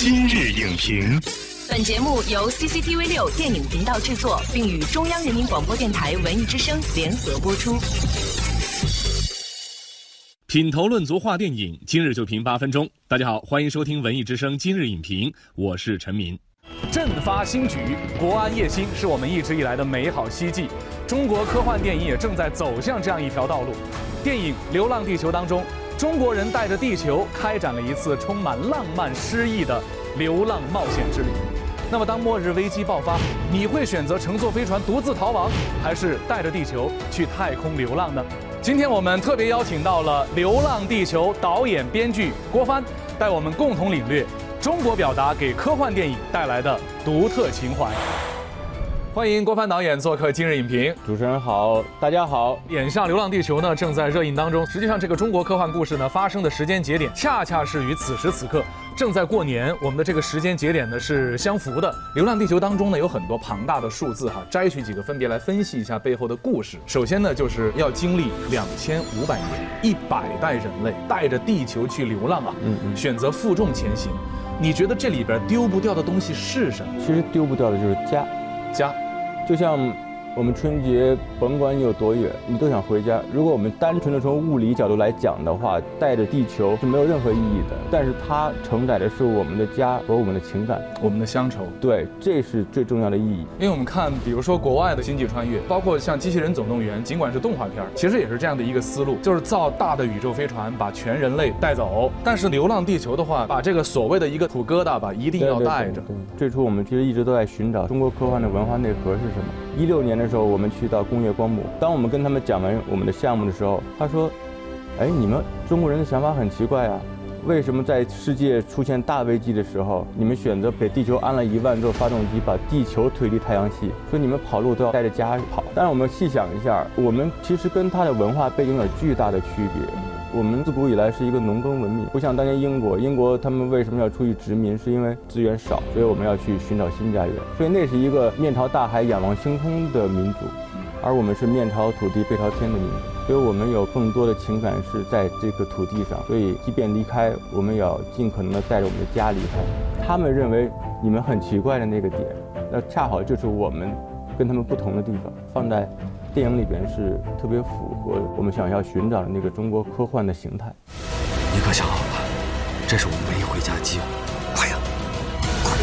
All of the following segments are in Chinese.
今日影评，本节目由 CCTV 六电影频道制作，并与中央人民广播电台文艺之声联合播出。品头论足话电影，今日就评八分钟。大家好，欢迎收听文艺之声今日影评，我是陈明。振发新局，国安夜星是我们一直以来的美好希冀。中国科幻电影也正在走向这样一条道路。电影《流浪地球》当中，中国人带着地球开展了一次充满浪漫诗意的流浪冒险之旅。那么，当末日危机爆发，你会选择乘坐飞船独自逃亡，还是带着地球去太空流浪呢？今天我们特别邀请到了《流浪地球》导演、编剧郭帆，带我们共同领略中国表达给科幻电影带来的独特情怀。欢迎郭帆导演做客今日影评。主持人好，大家好。眼下《流浪地球》呢正在热映当中。实际上，这个中国科幻故事呢发生的时间节点，恰恰是与此时此刻正在过年。我们的这个时间节点呢是相符的。《流浪地球》当中呢有很多庞大的数字哈，摘取几个分别来分析一下背后的故事。首先呢就是要经历两千五百年，一百代人类带着地球去流浪啊，嗯嗯，选择负重前行。你觉得这里边丢不掉的东西是什么？其实丢不掉的就是家，家。就像我们春节，甭管你有多远，你都想回家。如果我们单纯的从物理角度来讲的话，带着地球是没有任何意义的。但是它承载的是我们的家和我们的情感，我们的乡愁。对，这是最重要的意义。因为我们看，比如说国外的星际穿越，包括像《机器人总动员》，尽管是动画片，其实也是这样的一个思路，就是造大的宇宙飞船把全人类带走。但是《流浪地球》的话，把这个所谓的一个土疙瘩吧，一定要带着。最初我们其实一直都在寻找中国科幻的文化内核是什么。一六年的时候，我们去到工业光魔。当我们跟他们讲完我们的项目的时候，他说：“哎，你们中国人的想法很奇怪啊，为什么在世界出现大危机的时候，你们选择给地球安了一万座发动机，把地球推离太阳系？说你们跑路都要带着家跑。但是我们细想一下，我们其实跟他的文化背景有巨大的区别。”我们自古以来是一个农耕文明，不像当年英国。英国他们为什么要出去殖民？是因为资源少，所以我们要去寻找新家园。所以那是一个面朝大海、仰望星空的民族，而我们是面朝土地、背朝天的民族。所以我们有更多的情感是在这个土地上。所以即便离开，我们也要尽可能的带着我们的家离开。他们认为你们很奇怪的那个点，那恰好就是我们跟他们不同的地方，放在。电影里边是特别符合我们想要寻找的那个中国科幻的形态。你可想好了？这是我们唯一回家的机会。快呀，快！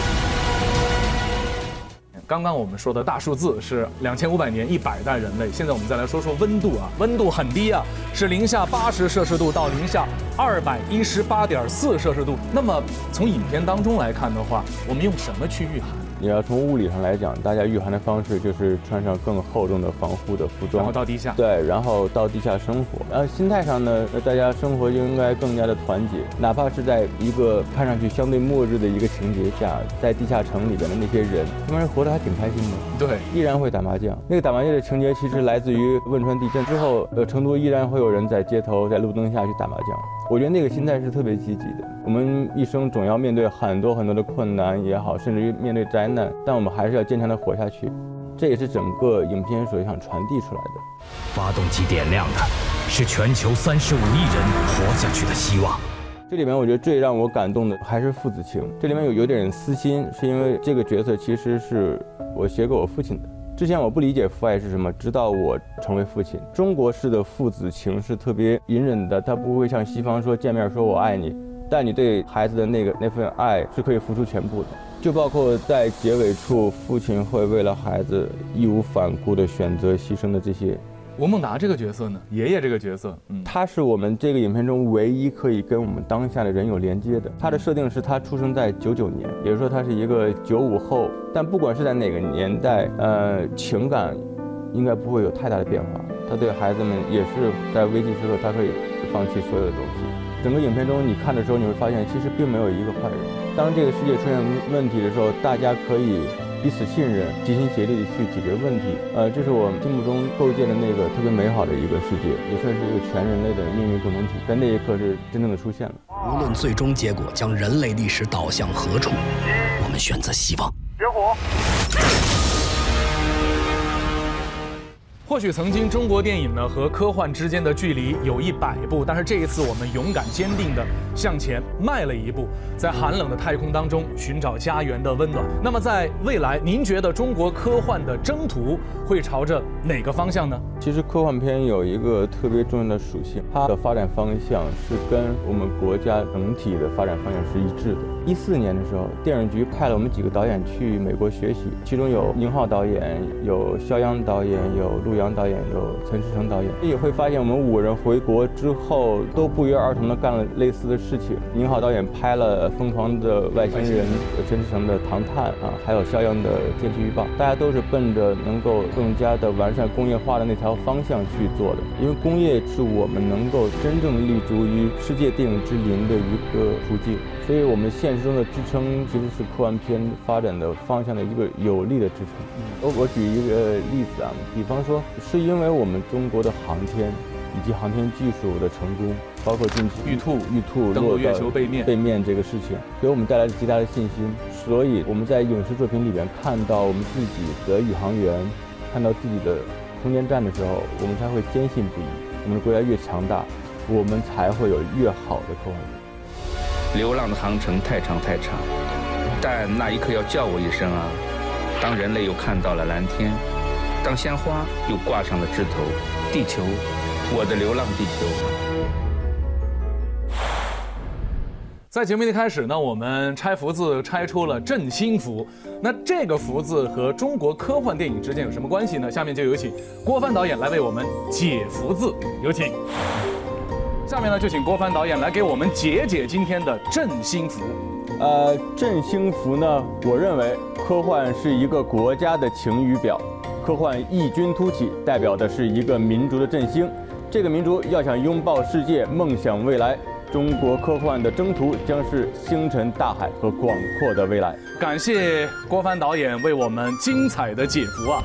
刚刚我们说的大数字是两千五百年一百代人类。现在我们再来说说温度啊，温度很低啊，是零下八十摄氏度到零下二百一十八点四摄氏度。那么从影片当中来看的话，我们用什么去御寒？你要从物理上来讲，大家御寒的方式就是穿上更厚重的防护的服装，然后到地下。对，然后到地下生活。然后心态上呢，大家生活就应该更加的团结，哪怕是在一个看上去相对末日的一个情节下，在地下城里边的那些人，他们活得还挺开心的。对，依然会打麻将。那个打麻将的情节其实来自于汶川地震之后，呃，成都依然会有人在街头在路灯下去打麻将。我觉得那个心态是特别积极的。我们一生总要面对很多很多的困难也好，甚至于面对灾难，但我们还是要坚强的活下去。这也是整个影片所想传递出来的。发动机点亮的是全球三十五亿人活下去的希望。这里面我觉得最让我感动的还是父子情。这里面有有点私心，是因为这个角色其实是我写给我父亲的。之前我不理解父爱是什么，直到我成为父亲。中国式的父子情是特别隐忍的，他不会像西方说见面说我爱你。但你对孩子的那个那份爱是可以付出全部的，就包括在结尾处，父亲会为了孩子义无反顾的选择牺牲的这些。吴孟达这个角色呢，爷爷这个角色，嗯，他是我们这个影片中唯一可以跟我们当下的人有连接的。他的设定是他出生在九九年，也就是说他是一个九五后。但不管是在哪个年代，呃，情感应该不会有太大的变化。他对孩子们也是在危机时刻，他可以放弃所有的东西。整个影片中，你看的时候，你会发现其实并没有一个坏人。当这个世界出现问题的时候，大家可以彼此信任，齐心协力的去解决问题。呃，这是我心目中构建的那个特别美好的一个世界，也算是一个全人类的命运共同体。在那一刻是真正的出现了。无论最终结果将人类历史导向何处，我们选择希望。点火。或许曾经中国电影呢和科幻之间的距离有一百步，但是这一次我们勇敢坚定地向前迈了一步，在寒冷的太空当中寻找家园的温暖。那么在未来，您觉得中国科幻的征途会朝着哪个方向呢？其实科幻片有一个特别重要的属性，它的发展方向是跟我们国家整体的发展方向是一致的。一四年的时候，电影局派了我们几个导演去美国学习，其中有宁浩导演，有肖央导演，有陆。杨导演有陈思诚导演，也会发现我们五人回国之后都不约而同的干了类似的事情。宁浩导演拍了《疯狂的外星人》，陈思诚的《唐探》啊，还有肖央的《天气预报》，大家都是奔着能够更加的完善工业化的那条方向去做的。因为工业是我们能够真正立足于世界电影之林的一个途径。所以，我们现实中的支撑其实是科幻片发展的方向的一个有力的支撑。我举一个例子啊，比方说，是因为我们中国的航天以及航天技术的成功，包括近期玉兔玉兔登陆月球背面背面这个事情，给我们带来了极大的信心。所以我们在影视作品里边看到我们自己的宇航员，看到自己的空间站的时候，我们才会坚信不疑。我们的国家越强大，我们才会有越好的科幻。流浪的航程太长太长，但那一刻要叫我一声啊！当人类又看到了蓝天，当鲜花又挂上了枝头，地球，我的流浪地球。在节目的开始呢，我们拆福字拆出了振兴福，那这个福字和中国科幻电影之间有什么关系呢？下面就有请郭帆导演来为我们解福字，有请。下面呢，就请郭帆导演来给我们解解今天的振兴福。呃，振兴福呢，我认为科幻是一个国家的晴雨表，科幻异军突起，代表的是一个民族的振兴。这个民族要想拥抱世界，梦想未来，中国科幻的征途将是星辰大海和广阔的未来。感谢郭帆导演为我们精彩的解读啊！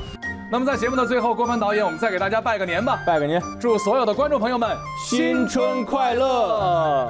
那么在节目的最后，郭帆导演，我们再给大家拜个年吧，拜个年，祝所有的观众朋友们新春快乐。